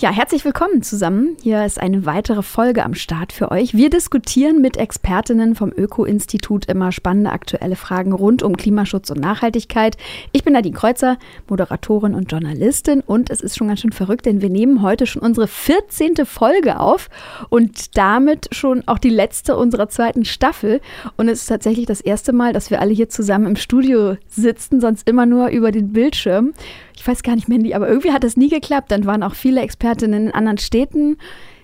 Ja, herzlich willkommen zusammen. Hier ist eine weitere Folge am Start für euch. Wir diskutieren mit Expertinnen vom Öko-Institut immer spannende aktuelle Fragen rund um Klimaschutz und Nachhaltigkeit. Ich bin Nadine Kreuzer, Moderatorin und Journalistin und es ist schon ganz schön verrückt, denn wir nehmen heute schon unsere 14. Folge auf und damit schon auch die letzte unserer zweiten Staffel. Und es ist tatsächlich das erste Mal, dass wir alle hier zusammen im Studio sitzen, sonst immer nur über den Bildschirm ich weiß gar nicht, Mandy, aber irgendwie hat das nie geklappt. Dann waren auch viele Expertinnen in anderen Städten.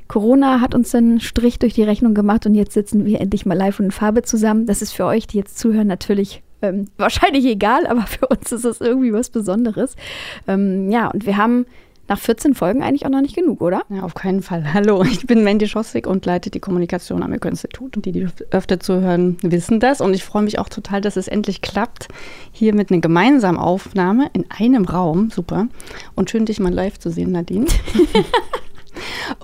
Corona hat uns einen Strich durch die Rechnung gemacht und jetzt sitzen wir endlich mal live und in Farbe zusammen. Das ist für euch, die jetzt zuhören, natürlich ähm, wahrscheinlich egal, aber für uns ist es irgendwie was Besonderes. Ähm, ja, und wir haben nach 14 Folgen eigentlich auch noch nicht genug, oder? Ja, auf keinen Fall. Hallo, ich bin Mandy Schossig und leite die Kommunikation am Öko-Institut. Und die, die öfter zuhören, wissen das. Und ich freue mich auch total, dass es endlich klappt, hier mit einer gemeinsamen Aufnahme in einem Raum. Super. Und schön, dich mal live zu sehen, Nadine.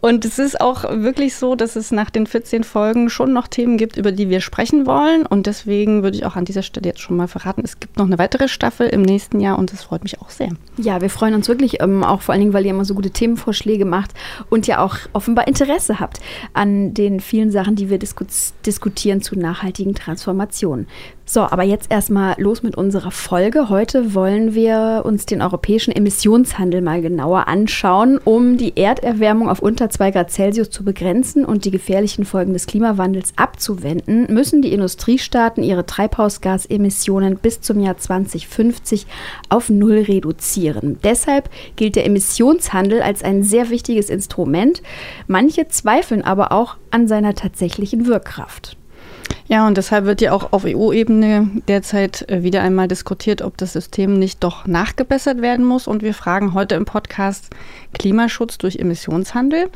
Und es ist auch wirklich so, dass es nach den 14 Folgen schon noch Themen gibt, über die wir sprechen wollen. Und deswegen würde ich auch an dieser Stelle jetzt schon mal verraten, es gibt noch eine weitere Staffel im nächsten Jahr und das freut mich auch sehr. Ja, wir freuen uns wirklich, ähm, auch vor allen Dingen, weil ihr immer so gute Themenvorschläge macht und ja auch offenbar Interesse habt an den vielen Sachen, die wir disku diskutieren zu nachhaltigen Transformationen. So, aber jetzt erstmal los mit unserer Folge. Heute wollen wir uns den europäischen Emissionshandel mal genauer anschauen, um die Erderwärmung auf unter 2 Grad Celsius zu begrenzen und die gefährlichen Folgen des Klimawandels abzuwenden, müssen die Industriestaaten ihre Treibhausgasemissionen bis zum Jahr 2050 auf Null reduzieren. Deshalb gilt der Emissionshandel als ein sehr wichtiges Instrument. Manche zweifeln aber auch an seiner tatsächlichen Wirkkraft. Ja, und deshalb wird ja auch auf EU-Ebene derzeit äh, wieder einmal diskutiert, ob das System nicht doch nachgebessert werden muss. Und wir fragen heute im Podcast Klimaschutz durch Emissionshandel.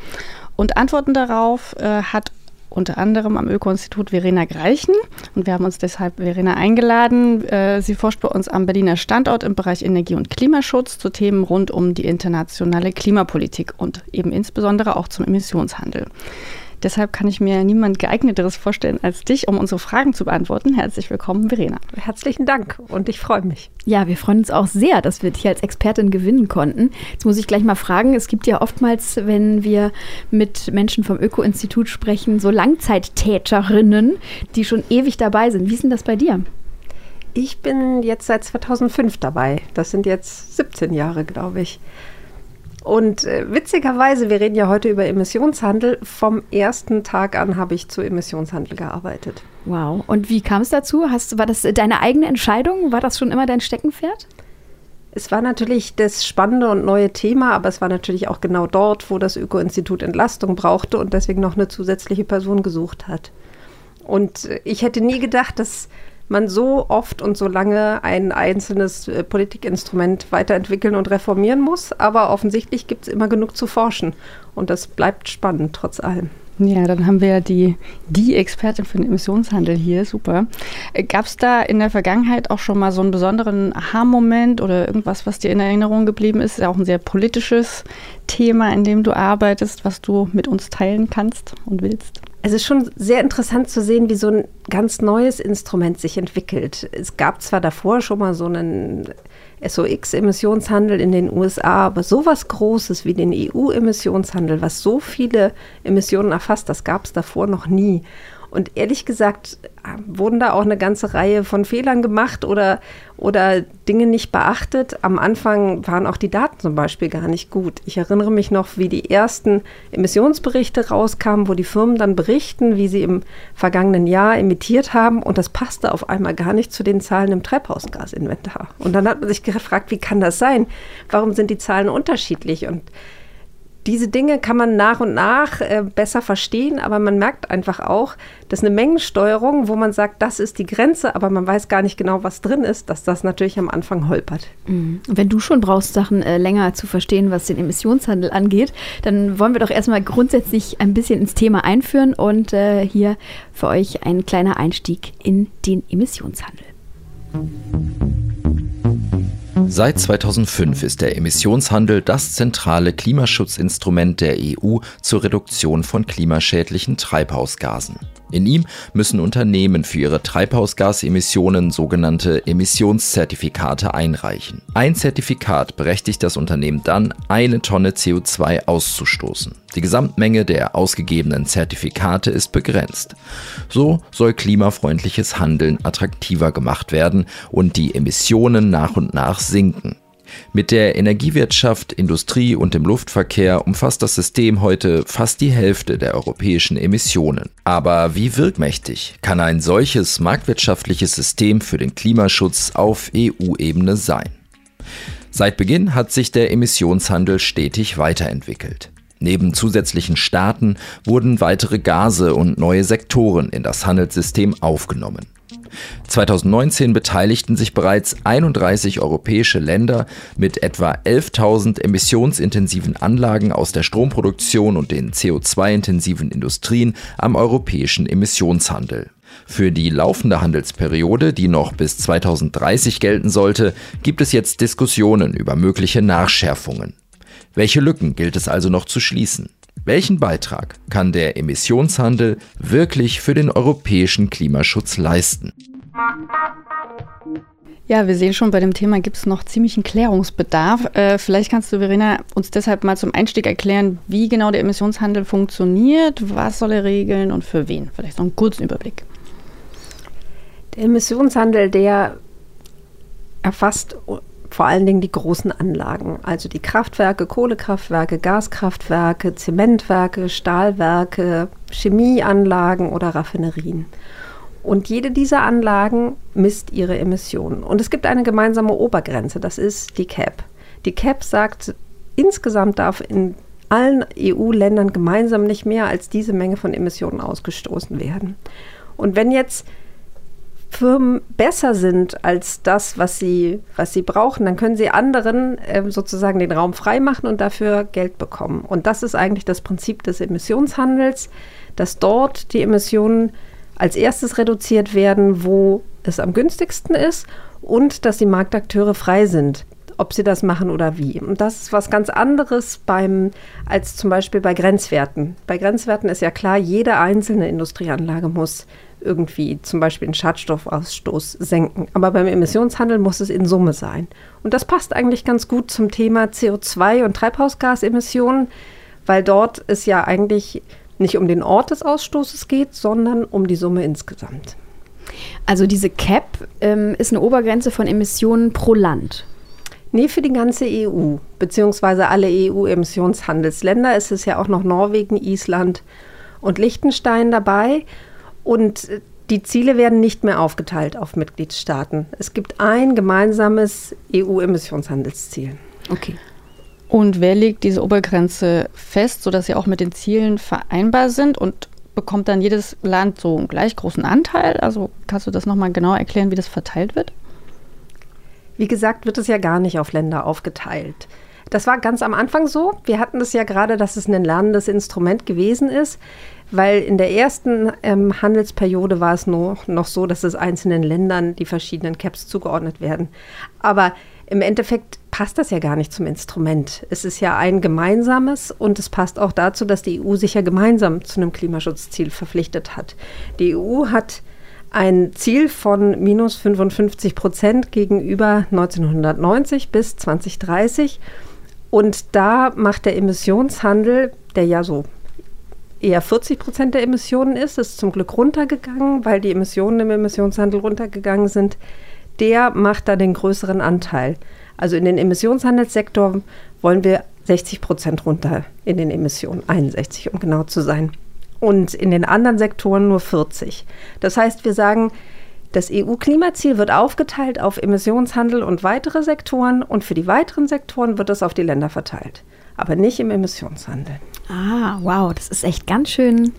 Und Antworten darauf äh, hat unter anderem am Öko-Institut Verena Greichen. Und wir haben uns deshalb Verena eingeladen. Äh, sie forscht bei uns am Berliner Standort im Bereich Energie- und Klimaschutz zu Themen rund um die internationale Klimapolitik und eben insbesondere auch zum Emissionshandel. Deshalb kann ich mir niemand geeigneteres vorstellen als dich, um unsere Fragen zu beantworten. Herzlich willkommen, Verena. Herzlichen Dank und ich freue mich. Ja, wir freuen uns auch sehr, dass wir dich als Expertin gewinnen konnten. Jetzt muss ich gleich mal fragen, es gibt ja oftmals, wenn wir mit Menschen vom Öko-Institut sprechen, so Langzeittäterinnen, die schon ewig dabei sind. Wie ist denn das bei dir? Ich bin jetzt seit 2005 dabei. Das sind jetzt 17 Jahre, glaube ich. Und äh, witzigerweise, wir reden ja heute über Emissionshandel. Vom ersten Tag an habe ich zu Emissionshandel gearbeitet. Wow. Und wie kam es dazu? Hast, war das deine eigene Entscheidung? War das schon immer dein Steckenpferd? Es war natürlich das spannende und neue Thema, aber es war natürlich auch genau dort, wo das Öko-Institut Entlastung brauchte und deswegen noch eine zusätzliche Person gesucht hat. Und äh, ich hätte nie gedacht, dass man so oft und so lange ein einzelnes äh, Politikinstrument weiterentwickeln und reformieren muss. Aber offensichtlich gibt es immer genug zu forschen. Und das bleibt spannend trotz allem. Ja, dann haben wir ja die, die Expertin für den Emissionshandel hier. Super. Äh, Gab es da in der Vergangenheit auch schon mal so einen besonderen Aha-Moment oder irgendwas, was dir in Erinnerung geblieben ist? Ist ja auch ein sehr politisches Thema, in dem du arbeitest, was du mit uns teilen kannst und willst? Es ist schon sehr interessant zu sehen, wie so ein ganz neues Instrument sich entwickelt. Es gab zwar davor schon mal so einen SOX-Emissionshandel in den USA, aber sowas Großes wie den EU-Emissionshandel, was so viele Emissionen erfasst, das gab es davor noch nie. Und ehrlich gesagt wurden da auch eine ganze Reihe von Fehlern gemacht oder, oder Dinge nicht beachtet. Am Anfang waren auch die Daten zum Beispiel gar nicht gut. Ich erinnere mich noch, wie die ersten Emissionsberichte rauskamen, wo die Firmen dann berichten, wie sie im vergangenen Jahr emittiert haben. Und das passte auf einmal gar nicht zu den Zahlen im Treibhausgasinventar. Und dann hat man sich gefragt, wie kann das sein? Warum sind die Zahlen unterschiedlich? Und diese Dinge kann man nach und nach äh, besser verstehen, aber man merkt einfach auch, dass eine Mengensteuerung, wo man sagt, das ist die Grenze, aber man weiß gar nicht genau, was drin ist, dass das natürlich am Anfang holpert. Mhm. Wenn du schon brauchst, Sachen äh, länger zu verstehen, was den Emissionshandel angeht, dann wollen wir doch erstmal grundsätzlich ein bisschen ins Thema einführen und äh, hier für euch ein kleiner Einstieg in den Emissionshandel. Seit 2005 ist der Emissionshandel das zentrale Klimaschutzinstrument der EU zur Reduktion von klimaschädlichen Treibhausgasen. In ihm müssen Unternehmen für ihre Treibhausgasemissionen sogenannte Emissionszertifikate einreichen. Ein Zertifikat berechtigt das Unternehmen dann, eine Tonne CO2 auszustoßen. Die Gesamtmenge der ausgegebenen Zertifikate ist begrenzt. So soll klimafreundliches Handeln attraktiver gemacht werden und die Emissionen nach und nach sinken. Mit der Energiewirtschaft, Industrie und dem Luftverkehr umfasst das System heute fast die Hälfte der europäischen Emissionen. Aber wie wirkmächtig kann ein solches marktwirtschaftliches System für den Klimaschutz auf EU-Ebene sein? Seit Beginn hat sich der Emissionshandel stetig weiterentwickelt. Neben zusätzlichen Staaten wurden weitere Gase und neue Sektoren in das Handelssystem aufgenommen. 2019 beteiligten sich bereits 31 europäische Länder mit etwa 11.000 emissionsintensiven Anlagen aus der Stromproduktion und den CO2-intensiven Industrien am europäischen Emissionshandel. Für die laufende Handelsperiode, die noch bis 2030 gelten sollte, gibt es jetzt Diskussionen über mögliche Nachschärfungen. Welche Lücken gilt es also noch zu schließen? Welchen Beitrag kann der Emissionshandel wirklich für den europäischen Klimaschutz leisten? Ja, wir sehen schon, bei dem Thema gibt es noch ziemlichen Klärungsbedarf. Äh, vielleicht kannst du, Verena, uns deshalb mal zum Einstieg erklären, wie genau der Emissionshandel funktioniert, was soll er regeln und für wen? Vielleicht noch einen kurzen Überblick. Der Emissionshandel, der erfasst vor allen Dingen die großen Anlagen, also die Kraftwerke, Kohlekraftwerke, Gaskraftwerke, Zementwerke, Stahlwerke, Chemieanlagen oder Raffinerien. Und jede dieser Anlagen misst ihre Emissionen. Und es gibt eine gemeinsame Obergrenze, das ist die CAP. Die CAP sagt, insgesamt darf in allen EU-Ländern gemeinsam nicht mehr als diese Menge von Emissionen ausgestoßen werden. Und wenn jetzt Firmen besser sind als das, was sie, was sie brauchen, dann können sie anderen äh, sozusagen den Raum freimachen und dafür Geld bekommen. Und das ist eigentlich das Prinzip des Emissionshandels, dass dort die Emissionen als erstes reduziert werden, wo es am günstigsten ist und dass die Marktakteure frei sind, ob sie das machen oder wie. Und das ist was ganz anderes beim, als zum Beispiel bei Grenzwerten. Bei Grenzwerten ist ja klar, jede einzelne Industrieanlage muss irgendwie zum Beispiel den Schadstoffausstoß senken. Aber beim Emissionshandel muss es in Summe sein. Und das passt eigentlich ganz gut zum Thema CO2 und Treibhausgasemissionen, weil dort ist ja eigentlich nicht um den Ort des Ausstoßes geht, sondern um die Summe insgesamt. Also diese CAP ähm, ist eine Obergrenze von Emissionen pro Land. Nee, für die ganze EU, beziehungsweise alle EU-Emissionshandelsländer. Es ist ja auch noch Norwegen, Island und Liechtenstein dabei. Und die Ziele werden nicht mehr aufgeteilt auf Mitgliedstaaten. Es gibt ein gemeinsames EU-Emissionshandelsziel. Okay. Und wer legt diese Obergrenze fest, sodass sie auch mit den Zielen vereinbar sind und bekommt dann jedes Land so einen gleich großen Anteil? Also kannst du das nochmal genau erklären, wie das verteilt wird? Wie gesagt, wird es ja gar nicht auf Länder aufgeteilt. Das war ganz am Anfang so. Wir hatten das ja gerade, dass es ein lernendes Instrument gewesen ist, weil in der ersten ähm, Handelsperiode war es noch, noch so, dass es einzelnen Ländern die verschiedenen Caps zugeordnet werden. Aber im Endeffekt passt das ja gar nicht zum Instrument. Es ist ja ein gemeinsames und es passt auch dazu, dass die EU sich ja gemeinsam zu einem Klimaschutzziel verpflichtet hat. Die EU hat ein Ziel von minus 55 Prozent gegenüber 1990 bis 2030. Und da macht der Emissionshandel, der ja so eher 40 Prozent der Emissionen ist, ist zum Glück runtergegangen, weil die Emissionen im Emissionshandel runtergegangen sind der macht da den größeren Anteil. Also in den Emissionshandelssektor wollen wir 60 Prozent runter in den Emissionen, 61 um genau zu sein. Und in den anderen Sektoren nur 40. Das heißt, wir sagen, das EU-Klimaziel wird aufgeteilt auf Emissionshandel und weitere Sektoren und für die weiteren Sektoren wird es auf die Länder verteilt, aber nicht im Emissionshandel. Ah, wow, das ist echt ganz schön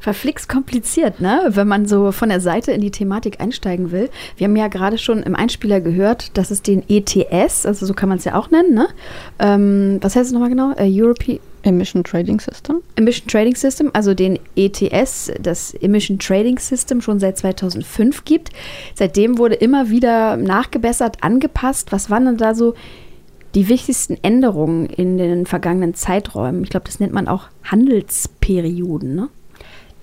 verflixt kompliziert, ne? wenn man so von der Seite in die Thematik einsteigen will. Wir haben ja gerade schon im Einspieler gehört, dass es den ETS, also so kann man es ja auch nennen, ne? Ähm, was heißt es nochmal genau? Äh, European Emission Trading System. Emission Trading System, also den ETS, das Emission Trading System, schon seit 2005 gibt. Seitdem wurde immer wieder nachgebessert, angepasst. Was waren denn da so die wichtigsten Änderungen in den vergangenen Zeiträumen? Ich glaube, das nennt man auch Handelsperioden, ne?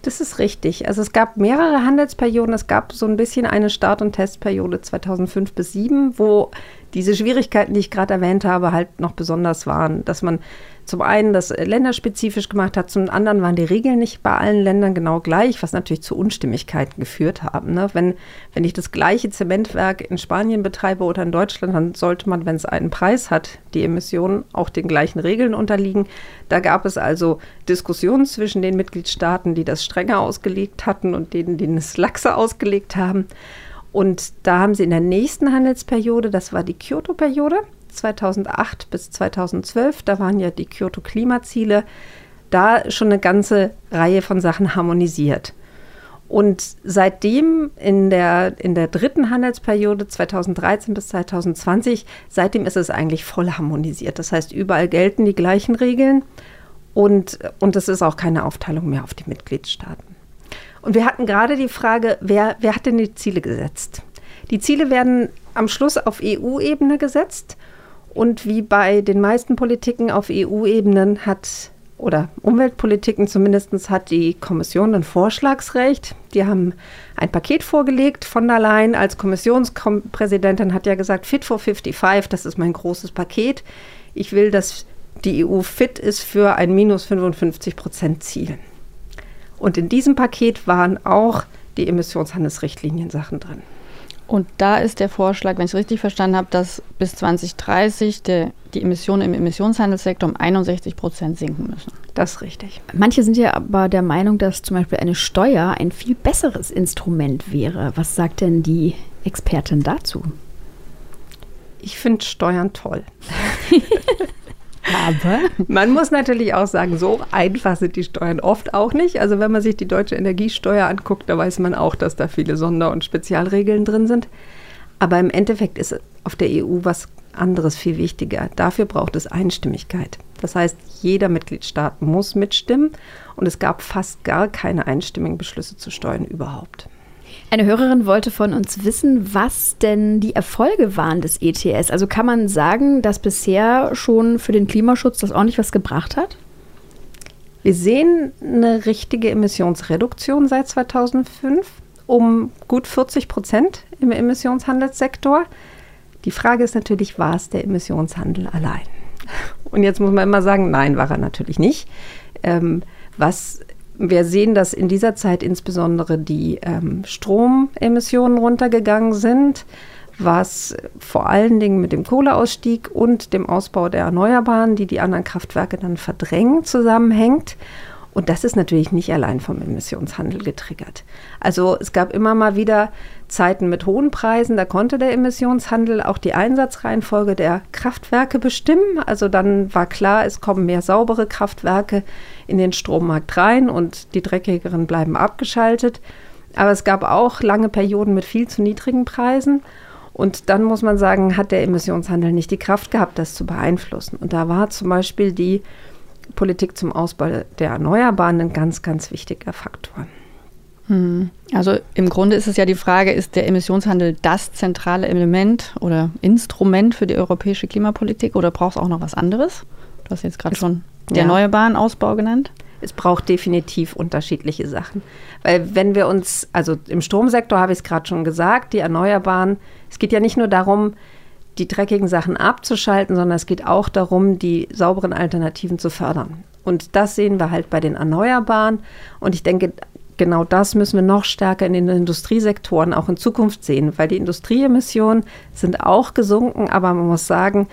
Das ist richtig. Also es gab mehrere Handelsperioden. Es gab so ein bisschen eine Start- und Testperiode 2005 bis 2007, wo diese Schwierigkeiten, die ich gerade erwähnt habe, halt noch besonders waren. Dass man zum einen das länderspezifisch gemacht hat, zum anderen waren die Regeln nicht bei allen Ländern genau gleich, was natürlich zu Unstimmigkeiten geführt haben. Ne? Wenn, wenn ich das gleiche Zementwerk in Spanien betreibe oder in Deutschland, dann sollte man, wenn es einen Preis hat, die Emissionen auch den gleichen Regeln unterliegen. Da gab es also Diskussionen zwischen den Mitgliedstaaten, die das strenger ausgelegt hatten und denen, die es laxer ausgelegt haben. Und da haben sie in der nächsten Handelsperiode, das war die Kyoto-Periode, 2008 bis 2012, da waren ja die Kyoto-Klimaziele, da schon eine ganze Reihe von Sachen harmonisiert. Und seitdem in der, in der dritten Handelsperiode 2013 bis 2020, seitdem ist es eigentlich voll harmonisiert. Das heißt, überall gelten die gleichen Regeln und, und es ist auch keine Aufteilung mehr auf die Mitgliedstaaten. Und wir hatten gerade die Frage, wer, wer hat denn die Ziele gesetzt? Die Ziele werden am Schluss auf EU-Ebene gesetzt und wie bei den meisten Politiken auf EU-Ebenen hat oder Umweltpolitiken zumindest hat die Kommission ein Vorschlagsrecht. Die haben ein Paket vorgelegt. Von der Leyen als Kommissionspräsidentin hat ja gesagt, Fit for 55, das ist mein großes Paket. Ich will, dass die EU fit ist für ein minus 55 Prozent Ziel. Und in diesem Paket waren auch die Emissionshandelsrichtlinien Sachen drin. Und da ist der Vorschlag, wenn ich es richtig verstanden habe, dass bis 2030 der, die Emissionen im Emissionshandelssektor um 61 Prozent sinken müssen. Das ist richtig. Manche sind ja aber der Meinung, dass zum Beispiel eine Steuer ein viel besseres Instrument wäre. Was sagt denn die Expertin dazu? Ich finde Steuern toll. Aber man muss natürlich auch sagen, so einfach sind die Steuern oft auch nicht. Also wenn man sich die deutsche Energiesteuer anguckt, da weiß man auch, dass da viele Sonder- und Spezialregeln drin sind. Aber im Endeffekt ist auf der EU was anderes viel wichtiger. Dafür braucht es Einstimmigkeit. Das heißt, jeder Mitgliedstaat muss mitstimmen und es gab fast gar keine einstimmigen Beschlüsse zu Steuern überhaupt. Eine Hörerin wollte von uns wissen, was denn die Erfolge waren des ETS. Also kann man sagen, dass bisher schon für den Klimaschutz das ordentlich was gebracht hat? Wir sehen eine richtige Emissionsreduktion seit 2005 um gut 40 Prozent im Emissionshandelssektor. Die Frage ist natürlich, war es der Emissionshandel allein? Und jetzt muss man immer sagen, nein, war er natürlich nicht. Ähm, was wir sehen, dass in dieser Zeit insbesondere die ähm, Stromemissionen runtergegangen sind, was vor allen Dingen mit dem Kohleausstieg und dem Ausbau der Erneuerbaren, die die anderen Kraftwerke dann verdrängen, zusammenhängt. Und das ist natürlich nicht allein vom Emissionshandel getriggert. Also es gab immer mal wieder Zeiten mit hohen Preisen, da konnte der Emissionshandel auch die Einsatzreihenfolge der Kraftwerke bestimmen. Also dann war klar, es kommen mehr saubere Kraftwerke in den Strommarkt rein und die dreckigeren bleiben abgeschaltet. Aber es gab auch lange Perioden mit viel zu niedrigen Preisen. Und dann muss man sagen, hat der Emissionshandel nicht die Kraft gehabt, das zu beeinflussen. Und da war zum Beispiel die Politik zum Ausbau der Erneuerbaren ein ganz, ganz wichtiger Faktor. Hm. Also im Grunde ist es ja die Frage, ist der Emissionshandel das zentrale Element oder Instrument für die europäische Klimapolitik oder braucht es auch noch was anderes? Du hast jetzt gerade schon den ja. erneuerbaren Ausbau genannt. Es braucht definitiv unterschiedliche Sachen. Weil wenn wir uns, also im Stromsektor habe ich es gerade schon gesagt, die Erneuerbaren, es geht ja nicht nur darum, die dreckigen Sachen abzuschalten, sondern es geht auch darum, die sauberen Alternativen zu fördern. Und das sehen wir halt bei den Erneuerbaren. Und ich denke, genau das müssen wir noch stärker in den Industriesektoren auch in Zukunft sehen, weil die Industrieemissionen sind auch gesunken, aber man muss sagen,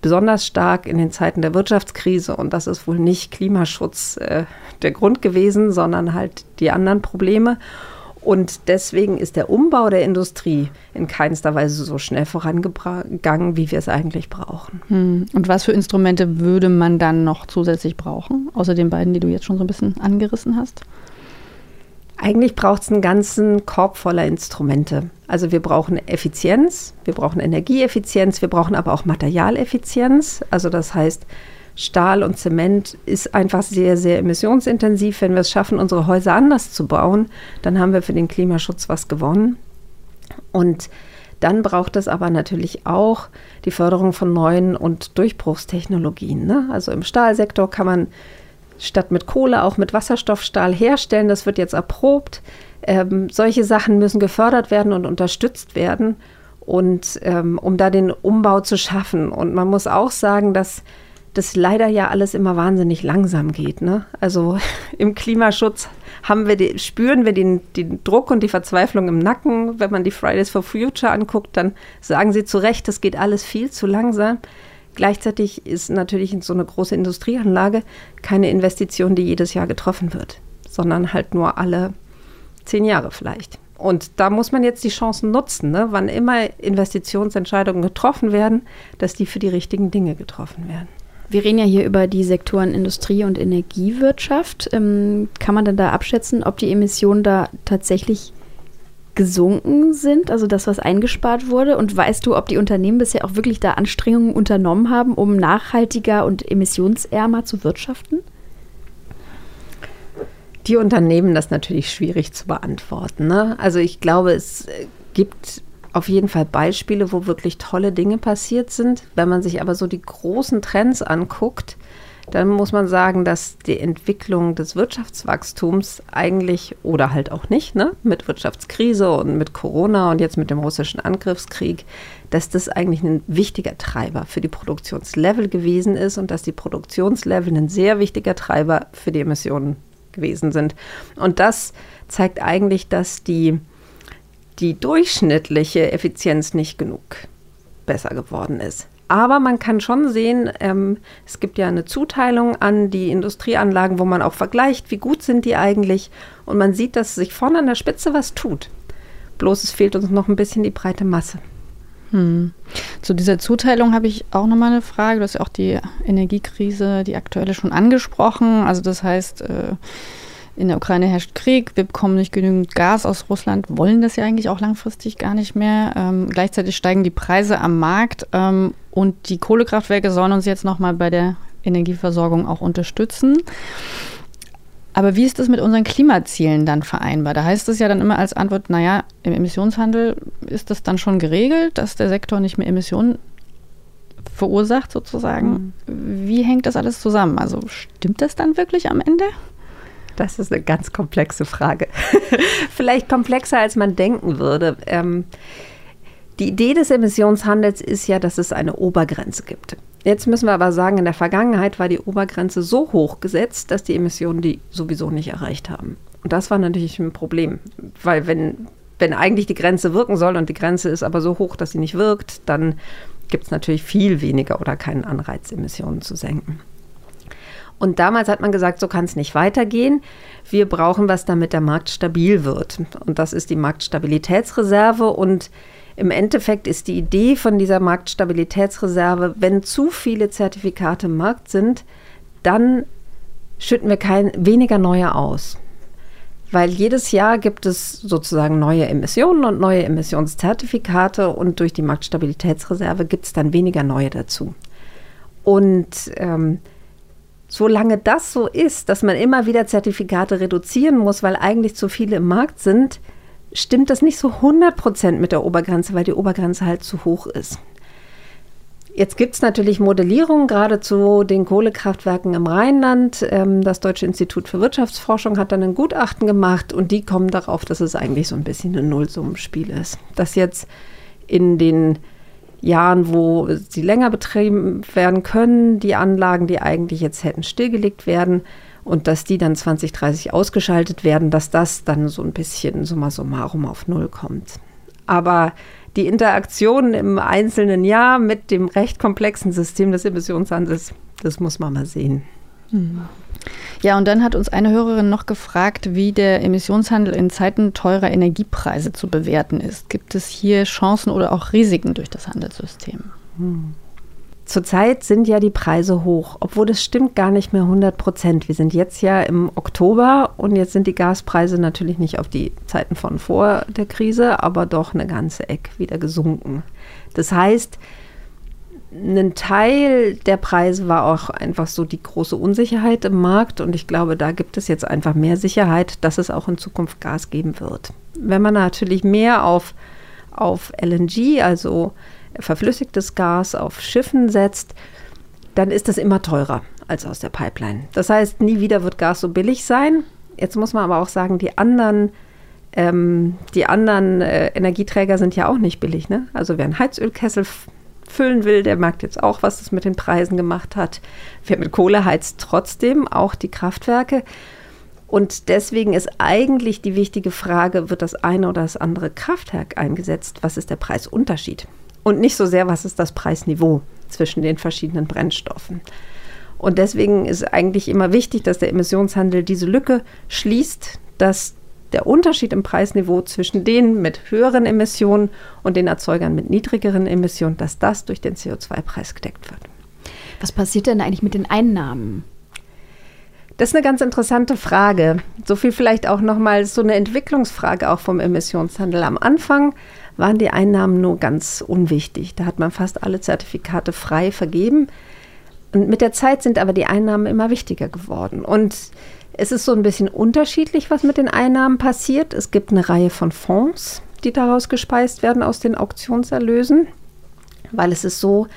besonders stark in den Zeiten der Wirtschaftskrise. Und das ist wohl nicht Klimaschutz äh, der Grund gewesen, sondern halt die anderen Probleme. Und deswegen ist der Umbau der Industrie in keinster Weise so schnell vorangegangen, wie wir es eigentlich brauchen. Hm. Und was für Instrumente würde man dann noch zusätzlich brauchen, außer den beiden, die du jetzt schon so ein bisschen angerissen hast? Eigentlich braucht es einen ganzen Korb voller Instrumente. Also wir brauchen Effizienz, wir brauchen Energieeffizienz, wir brauchen aber auch Materialeffizienz. Also das heißt, Stahl und Zement ist einfach sehr, sehr emissionsintensiv. Wenn wir es schaffen, unsere Häuser anders zu bauen, dann haben wir für den Klimaschutz was gewonnen. Und dann braucht es aber natürlich auch die Förderung von neuen und Durchbruchstechnologien. Ne? Also im Stahlsektor kann man statt mit Kohle auch mit Wasserstoffstahl herstellen. Das wird jetzt erprobt. Ähm, solche Sachen müssen gefördert werden und unterstützt werden und ähm, um da den Umbau zu schaffen. Und man muss auch sagen, dass das leider ja alles immer wahnsinnig langsam geht. Ne? Also im Klimaschutz haben wir die, spüren wir den, den Druck und die Verzweiflung im Nacken. Wenn man die Fridays for Future anguckt, dann sagen sie zu Recht, das geht alles viel zu langsam. Gleichzeitig ist natürlich in so eine große Industrieanlage keine Investition, die jedes Jahr getroffen wird, sondern halt nur alle zehn Jahre vielleicht. Und da muss man jetzt die Chancen nutzen, ne? wann immer Investitionsentscheidungen getroffen werden, dass die für die richtigen Dinge getroffen werden. Wir reden ja hier über die Sektoren Industrie und Energiewirtschaft. Ähm, kann man denn da abschätzen, ob die Emissionen da tatsächlich gesunken sind, also das, was eingespart wurde? Und weißt du, ob die Unternehmen bisher auch wirklich da Anstrengungen unternommen haben, um nachhaltiger und emissionsärmer zu wirtschaften? Die Unternehmen, das natürlich schwierig zu beantworten. Ne? Also ich glaube, es gibt auf jeden Fall Beispiele, wo wirklich tolle Dinge passiert sind. Wenn man sich aber so die großen Trends anguckt, dann muss man sagen, dass die Entwicklung des Wirtschaftswachstums eigentlich oder halt auch nicht, ne, mit Wirtschaftskrise und mit Corona und jetzt mit dem russischen Angriffskrieg, dass das eigentlich ein wichtiger Treiber für die Produktionslevel gewesen ist und dass die Produktionslevel ein sehr wichtiger Treiber für die Emissionen gewesen sind. Und das zeigt eigentlich, dass die die durchschnittliche Effizienz nicht genug besser geworden ist. Aber man kann schon sehen, ähm, es gibt ja eine Zuteilung an die Industrieanlagen, wo man auch vergleicht, wie gut sind die eigentlich. Und man sieht, dass sich vorne an der Spitze was tut. Bloß es fehlt uns noch ein bisschen die breite Masse. Hm. Zu dieser Zuteilung habe ich auch nochmal eine Frage. Du hast ja auch die Energiekrise, die aktuelle, schon angesprochen. Also das heißt, äh, in der Ukraine herrscht Krieg, wir bekommen nicht genügend Gas aus Russland, wollen das ja eigentlich auch langfristig gar nicht mehr. Ähm, gleichzeitig steigen die Preise am Markt ähm, und die Kohlekraftwerke sollen uns jetzt nochmal bei der Energieversorgung auch unterstützen. Aber wie ist das mit unseren Klimazielen dann vereinbar? Da heißt es ja dann immer als Antwort, naja, im Emissionshandel ist das dann schon geregelt, dass der Sektor nicht mehr Emissionen verursacht sozusagen. Mhm. Wie hängt das alles zusammen? Also stimmt das dann wirklich am Ende? Das ist eine ganz komplexe Frage. Vielleicht komplexer, als man denken würde. Ähm, die Idee des Emissionshandels ist ja, dass es eine Obergrenze gibt. Jetzt müssen wir aber sagen, in der Vergangenheit war die Obergrenze so hoch gesetzt, dass die Emissionen die sowieso nicht erreicht haben. Und das war natürlich ein Problem, weil wenn, wenn eigentlich die Grenze wirken soll und die Grenze ist aber so hoch, dass sie nicht wirkt, dann gibt es natürlich viel weniger oder keinen Anreiz, Emissionen zu senken. Und damals hat man gesagt, so kann es nicht weitergehen. Wir brauchen was, damit der Markt stabil wird. Und das ist die Marktstabilitätsreserve. Und im Endeffekt ist die Idee von dieser Marktstabilitätsreserve, wenn zu viele Zertifikate im Markt sind, dann schütten wir kein, weniger neue aus. Weil jedes Jahr gibt es sozusagen neue Emissionen und neue Emissionszertifikate und durch die Marktstabilitätsreserve gibt es dann weniger neue dazu. Und ähm, solange das so ist, dass man immer wieder Zertifikate reduzieren muss, weil eigentlich zu viele im Markt sind, stimmt das nicht so 100 Prozent mit der Obergrenze, weil die Obergrenze halt zu hoch ist. Jetzt gibt es natürlich Modellierungen, gerade zu den Kohlekraftwerken im Rheinland. Ähm, das Deutsche Institut für Wirtschaftsforschung hat dann ein Gutachten gemacht und die kommen darauf, dass es eigentlich so ein bisschen ein Nullsummenspiel ist. Dass jetzt in den Jahren, wo sie länger betrieben werden können, die Anlagen, die eigentlich jetzt hätten stillgelegt werden und dass die dann 2030 ausgeschaltet werden, dass das dann so ein bisschen summa summarum auf Null kommt. Aber die Interaktion im einzelnen Jahr mit dem recht komplexen System des Emissionshandels, das muss man mal sehen. Mhm. Ja, und dann hat uns eine Hörerin noch gefragt, wie der Emissionshandel in Zeiten teurer Energiepreise zu bewerten ist. Gibt es hier Chancen oder auch Risiken durch das Handelssystem? Hm. Zurzeit sind ja die Preise hoch, obwohl das stimmt gar nicht mehr 100 Prozent. Wir sind jetzt ja im Oktober und jetzt sind die Gaspreise natürlich nicht auf die Zeiten von vor der Krise, aber doch eine ganze Eck wieder gesunken. Das heißt, ein Teil der Preise war auch einfach so die große Unsicherheit im Markt und ich glaube, da gibt es jetzt einfach mehr Sicherheit, dass es auch in Zukunft Gas geben wird. Wenn man natürlich mehr auf, auf LNG, also verflüssigtes Gas auf Schiffen setzt, dann ist das immer teurer. als aus der Pipeline. Das heißt, nie wieder wird Gas so billig sein. Jetzt muss man aber auch sagen, die anderen, ähm, die anderen äh, Energieträger sind ja auch nicht billig. Ne? Also wer einen Heizölkessel füllen will, der merkt jetzt auch, was das mit den Preisen gemacht hat. Wer mit Kohle heizt trotzdem auch die Kraftwerke. Und deswegen ist eigentlich die wichtige Frage, wird das eine oder das andere Kraftwerk eingesetzt? Was ist der Preisunterschied? Und nicht so sehr, was ist das Preisniveau zwischen den verschiedenen Brennstoffen. Und deswegen ist eigentlich immer wichtig, dass der Emissionshandel diese Lücke schließt, dass der Unterschied im Preisniveau zwischen denen mit höheren Emissionen und den Erzeugern mit niedrigeren Emissionen, dass das durch den CO2-Preis gedeckt wird. Was passiert denn eigentlich mit den Einnahmen? Das ist eine ganz interessante Frage. So viel vielleicht auch nochmal so eine Entwicklungsfrage auch vom Emissionshandel. Am Anfang waren die Einnahmen nur ganz unwichtig. Da hat man fast alle Zertifikate frei vergeben. Und mit der Zeit sind aber die Einnahmen immer wichtiger geworden. Und es ist so ein bisschen unterschiedlich, was mit den Einnahmen passiert. Es gibt eine Reihe von Fonds, die daraus gespeist werden aus den Auktionserlösen, weil es ist so,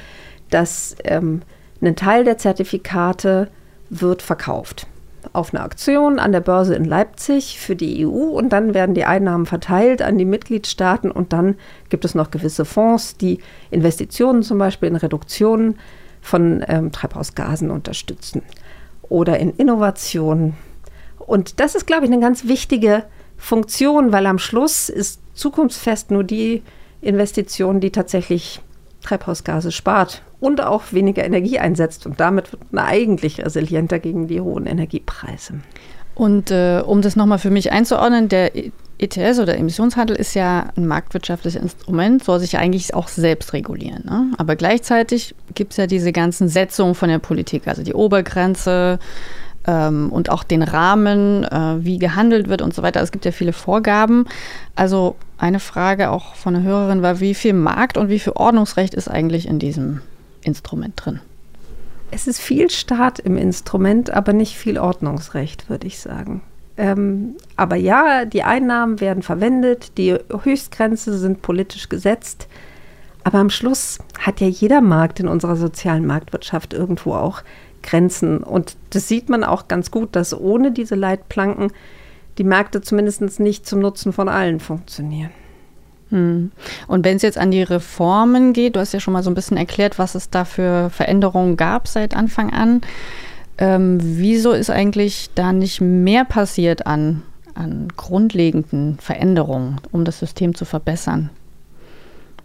dass ähm, ein Teil der Zertifikate wird verkauft auf eine Aktion an der Börse in Leipzig für die EU und dann werden die Einnahmen verteilt an die Mitgliedstaaten und dann gibt es noch gewisse Fonds, die Investitionen zum Beispiel in Reduktionen von ähm, Treibhausgasen unterstützen oder in Innovationen. Und das ist, glaube ich, eine ganz wichtige Funktion, weil am Schluss ist zukunftsfest nur die Investition, die tatsächlich Treibhausgase spart und auch weniger Energie einsetzt. Und damit wird man eigentlich resilienter gegen die hohen Energiepreise. Und äh, um das nochmal für mich einzuordnen, der ETS oder Emissionshandel ist ja ein marktwirtschaftliches Instrument, soll sich eigentlich auch selbst regulieren. Ne? Aber gleichzeitig gibt es ja diese ganzen Setzungen von der Politik, also die Obergrenze ähm, und auch den Rahmen, äh, wie gehandelt wird und so weiter. Es gibt ja viele Vorgaben. Also eine Frage auch von einer Hörerin war, wie viel Markt und wie viel Ordnungsrecht ist eigentlich in diesem Instrument drin? Es ist viel Staat im Instrument, aber nicht viel Ordnungsrecht, würde ich sagen. Ähm, aber ja, die Einnahmen werden verwendet, die Höchstgrenze sind politisch gesetzt. Aber am Schluss hat ja jeder Markt in unserer sozialen Marktwirtschaft irgendwo auch Grenzen. Und das sieht man auch ganz gut, dass ohne diese Leitplanken die Märkte zumindest nicht zum Nutzen von allen funktionieren. Hm. Und wenn es jetzt an die Reformen geht, du hast ja schon mal so ein bisschen erklärt, was es da für Veränderungen gab seit Anfang an. Ähm, wieso ist eigentlich da nicht mehr passiert an, an grundlegenden Veränderungen, um das System zu verbessern?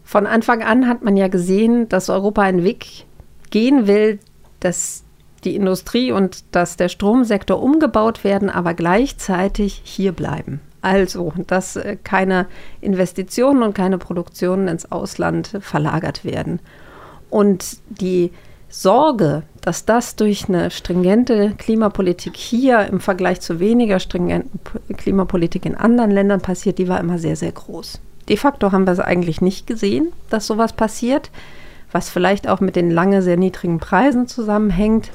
Von Anfang an hat man ja gesehen, dass Europa einen Weg gehen will, dass die Industrie und dass der Stromsektor umgebaut werden, aber gleichzeitig hier bleiben. Also, dass äh, keine Investitionen und keine Produktionen ins Ausland verlagert werden. Und die Sorge, dass das durch eine stringente Klimapolitik hier im Vergleich zu weniger stringenten Klimapolitik in anderen Ländern passiert, die war immer sehr, sehr groß. De facto haben wir es eigentlich nicht gesehen, dass sowas passiert, was vielleicht auch mit den lange sehr niedrigen Preisen zusammenhängt.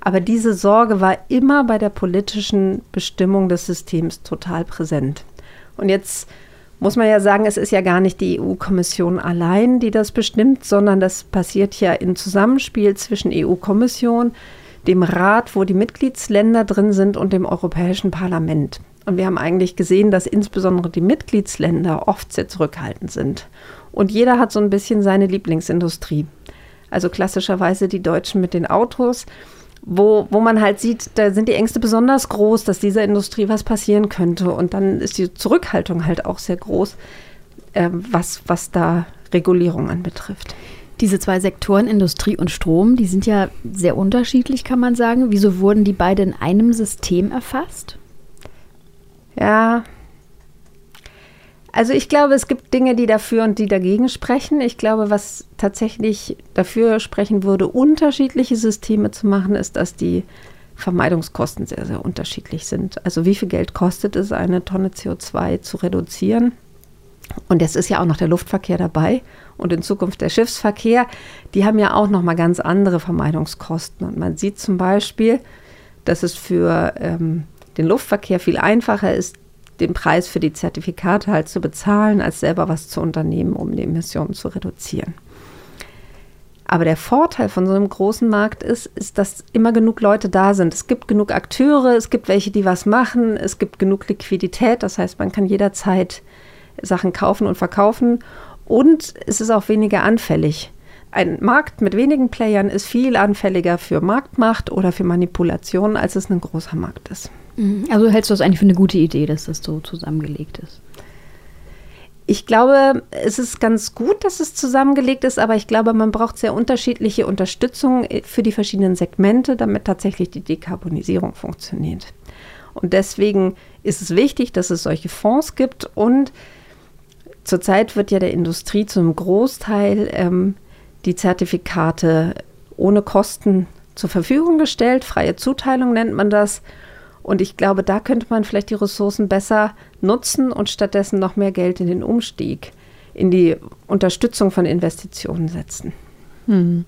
Aber diese Sorge war immer bei der politischen Bestimmung des Systems total präsent. Und jetzt muss man ja sagen, es ist ja gar nicht die EU-Kommission allein, die das bestimmt, sondern das passiert ja im Zusammenspiel zwischen EU-Kommission, dem Rat, wo die Mitgliedsländer drin sind, und dem Europäischen Parlament. Und wir haben eigentlich gesehen, dass insbesondere die Mitgliedsländer oft sehr zurückhaltend sind. Und jeder hat so ein bisschen seine Lieblingsindustrie. Also klassischerweise die Deutschen mit den Autos, wo, wo man halt sieht, da sind die Ängste besonders groß, dass dieser Industrie was passieren könnte. Und dann ist die Zurückhaltung halt auch sehr groß, äh, was, was da Regulierung anbetrifft. Diese zwei Sektoren, Industrie und Strom, die sind ja sehr unterschiedlich, kann man sagen. Wieso wurden die beide in einem System erfasst? Ja, also ich glaube, es gibt Dinge, die dafür und die dagegen sprechen. Ich glaube, was tatsächlich dafür sprechen würde, unterschiedliche Systeme zu machen, ist, dass die Vermeidungskosten sehr, sehr unterschiedlich sind. Also wie viel Geld kostet es, eine Tonne CO2 zu reduzieren? Und jetzt ist ja auch noch der Luftverkehr dabei und in Zukunft der Schiffsverkehr. Die haben ja auch noch mal ganz andere Vermeidungskosten. Und man sieht zum Beispiel, dass es für ähm, den Luftverkehr viel einfacher ist, den Preis für die Zertifikate halt zu bezahlen, als selber was zu unternehmen, um die Emissionen zu reduzieren. Aber der Vorteil von so einem großen Markt ist, ist, dass immer genug Leute da sind. Es gibt genug Akteure, es gibt welche, die was machen, es gibt genug Liquidität. Das heißt, man kann jederzeit Sachen kaufen und verkaufen. Und es ist auch weniger anfällig. Ein Markt mit wenigen Playern ist viel anfälliger für Marktmacht oder für Manipulation, als es ein großer Markt ist. Mhm. Also hältst du das eigentlich für eine gute Idee, dass das so zusammengelegt ist? Ich glaube, es ist ganz gut, dass es zusammengelegt ist, aber ich glaube, man braucht sehr unterschiedliche Unterstützung für die verschiedenen Segmente, damit tatsächlich die Dekarbonisierung funktioniert. Und deswegen ist es wichtig, dass es solche Fonds gibt und zurzeit wird ja der Industrie zum Großteil ähm, die Zertifikate ohne Kosten zur Verfügung gestellt. Freie Zuteilung nennt man das. Und ich glaube, da könnte man vielleicht die Ressourcen besser nutzen und stattdessen noch mehr Geld in den Umstieg, in die Unterstützung von Investitionen setzen. Hm.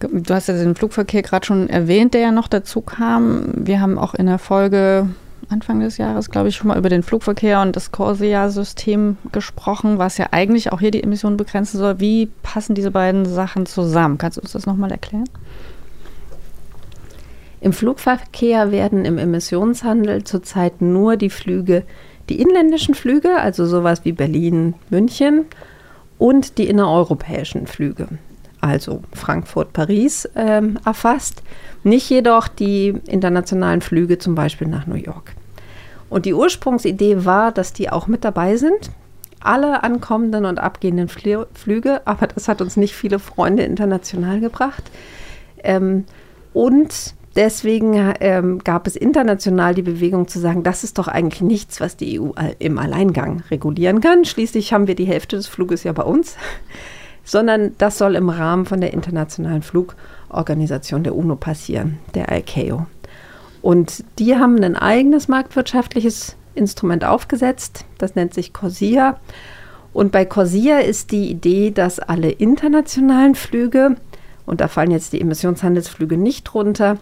Du hast ja den Flugverkehr gerade schon erwähnt, der ja noch dazu kam. Wir haben auch in der Folge Anfang des Jahres, glaube ich, schon mal über den Flugverkehr und das Corsia-System gesprochen, was ja eigentlich auch hier die Emissionen begrenzen soll. Wie passen diese beiden Sachen zusammen? Kannst du uns das nochmal erklären? Im Flugverkehr werden im Emissionshandel zurzeit nur die Flüge, die inländischen Flüge, also sowas wie Berlin, München und die innereuropäischen Flüge, also Frankfurt, Paris, ähm, erfasst. Nicht jedoch die internationalen Flüge zum Beispiel nach New York. Und die Ursprungsidee war, dass die auch mit dabei sind. Alle ankommenden und abgehenden Flüge, aber das hat uns nicht viele Freunde international gebracht. Ähm, und Deswegen ähm, gab es international die Bewegung zu sagen, das ist doch eigentlich nichts, was die EU im Alleingang regulieren kann. Schließlich haben wir die Hälfte des Fluges ja bei uns, sondern das soll im Rahmen von der internationalen Flugorganisation der UNO passieren, der ICAO. Und die haben ein eigenes marktwirtschaftliches Instrument aufgesetzt, das nennt sich CORSIA. Und bei CORSIA ist die Idee, dass alle internationalen Flüge, und da fallen jetzt die Emissionshandelsflüge nicht drunter,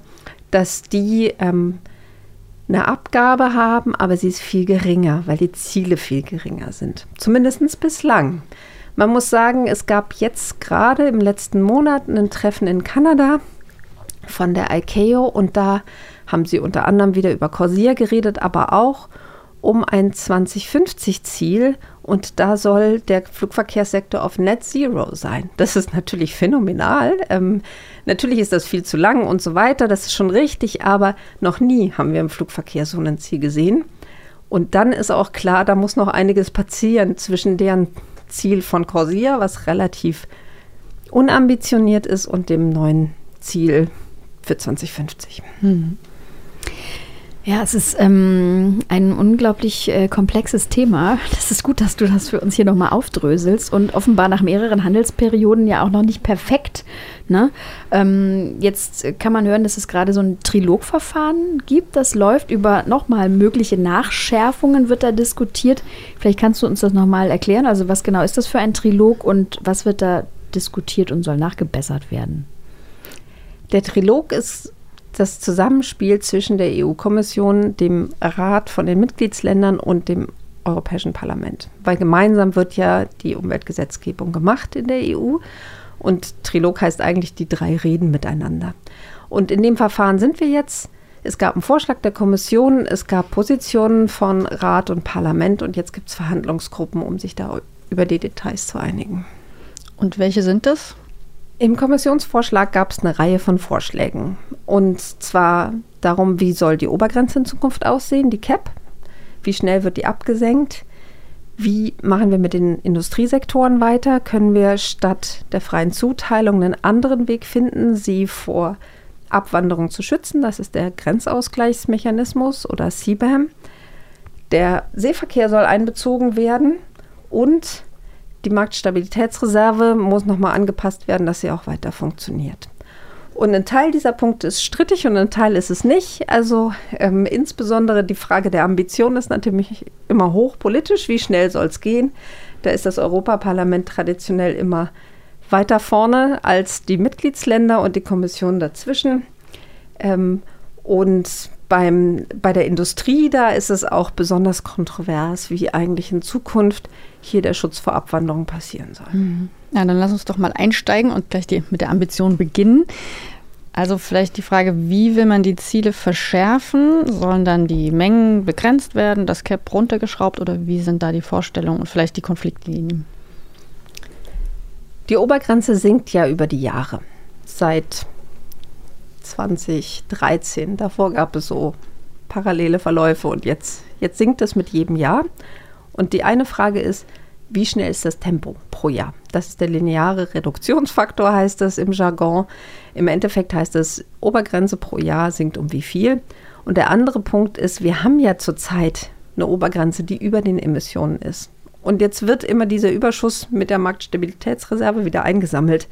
dass die ähm, eine Abgabe haben, aber sie ist viel geringer, weil die Ziele viel geringer sind. Zumindest bislang. Man muss sagen, es gab jetzt gerade im letzten Monat ein Treffen in Kanada von der ICAO und da haben sie unter anderem wieder über Corsia geredet, aber auch um ein 2050-Ziel und da soll der Flugverkehrssektor auf Net Zero sein. Das ist natürlich phänomenal. Ähm, natürlich ist das viel zu lang und so weiter, das ist schon richtig, aber noch nie haben wir im Flugverkehr so ein Ziel gesehen. Und dann ist auch klar, da muss noch einiges passieren zwischen deren Ziel von Corsia, was relativ unambitioniert ist, und dem neuen Ziel für 2050. Hm. Ja, es ist ähm, ein unglaublich äh, komplexes Thema. Das ist gut, dass du das für uns hier nochmal aufdröselst und offenbar nach mehreren Handelsperioden ja auch noch nicht perfekt. Ne? Ähm, jetzt kann man hören, dass es gerade so ein Trilogverfahren gibt. Das läuft über nochmal mögliche Nachschärfungen, wird da diskutiert. Vielleicht kannst du uns das nochmal erklären. Also was genau ist das für ein Trilog und was wird da diskutiert und soll nachgebessert werden? Der Trilog ist das Zusammenspiel zwischen der EU-Kommission, dem Rat von den Mitgliedsländern und dem Europäischen Parlament. Weil gemeinsam wird ja die Umweltgesetzgebung gemacht in der EU und Trilog heißt eigentlich, die drei reden miteinander. Und in dem Verfahren sind wir jetzt. Es gab einen Vorschlag der Kommission, es gab Positionen von Rat und Parlament und jetzt gibt es Verhandlungsgruppen, um sich da über die Details zu einigen. Und welche sind das? Im Kommissionsvorschlag gab es eine Reihe von Vorschlägen. Und zwar darum, wie soll die Obergrenze in Zukunft aussehen, die CAP? Wie schnell wird die abgesenkt? Wie machen wir mit den Industriesektoren weiter? Können wir statt der freien Zuteilung einen anderen Weg finden, sie vor Abwanderung zu schützen? Das ist der Grenzausgleichsmechanismus oder CBAM. Der Seeverkehr soll einbezogen werden und die Marktstabilitätsreserve muss nochmal angepasst werden, dass sie auch weiter funktioniert. Und ein Teil dieser Punkte ist strittig und ein Teil ist es nicht. Also ähm, insbesondere die Frage der Ambition ist natürlich immer hochpolitisch. Wie schnell soll es gehen? Da ist das Europaparlament traditionell immer weiter vorne als die Mitgliedsländer und die Kommission dazwischen. Ähm, und beim, bei der Industrie, da ist es auch besonders kontrovers, wie eigentlich in Zukunft hier der Schutz vor Abwanderung passieren soll. Mhm. Ja, dann lass uns doch mal einsteigen und gleich die, mit der Ambition beginnen. Also vielleicht die Frage, wie will man die Ziele verschärfen? Sollen dann die Mengen begrenzt werden, das Cap runtergeschraubt oder wie sind da die Vorstellungen und vielleicht die Konfliktlinien? Die Obergrenze sinkt ja über die Jahre. Seit 2013. Davor gab es so parallele Verläufe und jetzt, jetzt sinkt es mit jedem Jahr. Und die eine Frage ist, wie schnell ist das Tempo pro Jahr? Das ist der lineare Reduktionsfaktor, heißt das im Jargon. Im Endeffekt heißt es, Obergrenze pro Jahr sinkt um wie viel. Und der andere Punkt ist, wir haben ja zurzeit eine Obergrenze, die über den Emissionen ist. Und jetzt wird immer dieser Überschuss mit der Marktstabilitätsreserve wieder eingesammelt.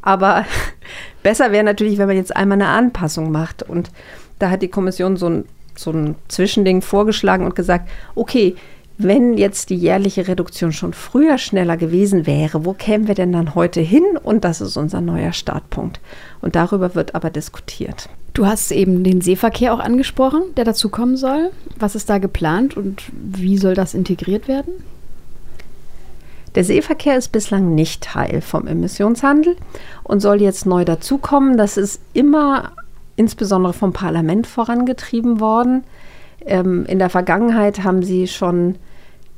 Aber besser wäre natürlich, wenn man jetzt einmal eine Anpassung macht. Und da hat die Kommission so ein, so ein Zwischending vorgeschlagen und gesagt, okay, wenn jetzt die jährliche Reduktion schon früher schneller gewesen wäre, wo kämen wir denn dann heute hin? Und das ist unser neuer Startpunkt. Und darüber wird aber diskutiert. Du hast eben den Seeverkehr auch angesprochen, der dazu kommen soll. Was ist da geplant und wie soll das integriert werden? Der Seeverkehr ist bislang nicht Teil vom Emissionshandel und soll jetzt neu dazukommen. Das ist immer insbesondere vom Parlament vorangetrieben worden. Ähm, in der Vergangenheit haben sie schon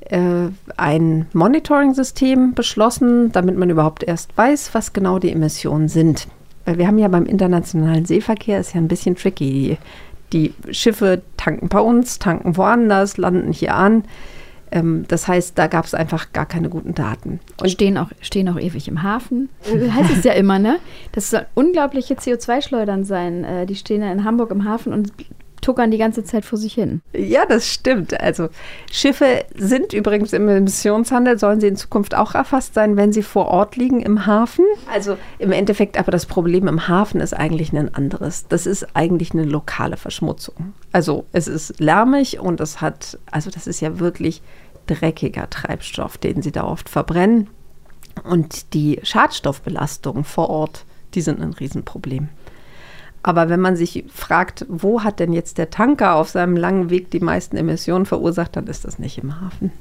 äh, ein Monitoring-System beschlossen, damit man überhaupt erst weiß, was genau die Emissionen sind. Weil wir haben ja beim internationalen Seeverkehr, ist ja ein bisschen tricky. Die, die Schiffe tanken bei uns, tanken woanders, landen hier an. Ähm, das heißt, da gab es einfach gar keine guten Daten. Und stehen auch, stehen auch ewig im Hafen. Äh, heißt es ja immer, ne? Das soll unglaubliche CO2-Schleudern sein. Äh, die stehen ja in Hamburg im Hafen und tuckern die ganze Zeit vor sich hin. Ja, das stimmt. Also Schiffe sind übrigens im Emissionshandel, sollen sie in Zukunft auch erfasst sein, wenn sie vor Ort liegen im Hafen. Also im Endeffekt aber das Problem im Hafen ist eigentlich ein anderes. Das ist eigentlich eine lokale Verschmutzung. Also es ist lärmig und es hat, also das ist ja wirklich dreckiger Treibstoff, den sie da oft verbrennen. Und die Schadstoffbelastungen vor Ort, die sind ein Riesenproblem. Aber wenn man sich fragt, wo hat denn jetzt der Tanker auf seinem langen Weg die meisten Emissionen verursacht, dann ist das nicht im Hafen.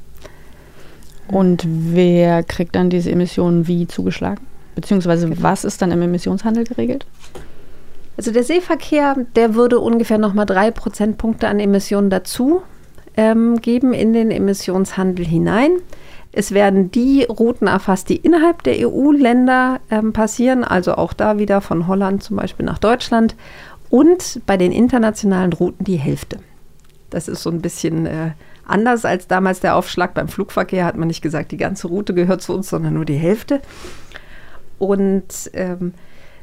Und wer kriegt dann diese Emissionen wie zugeschlagen? Beziehungsweise genau. was ist dann im Emissionshandel geregelt? Also der Seeverkehr, der würde ungefähr nochmal drei Prozentpunkte an Emissionen dazu ähm, geben in den Emissionshandel hinein. Es werden die Routen erfasst, die innerhalb der EU-Länder ähm, passieren, also auch da wieder von Holland zum Beispiel nach Deutschland. Und bei den internationalen Routen die Hälfte. Das ist so ein bisschen äh, anders als damals der Aufschlag beim Flugverkehr. Hat man nicht gesagt, die ganze Route gehört zu uns, sondern nur die Hälfte. Und ähm,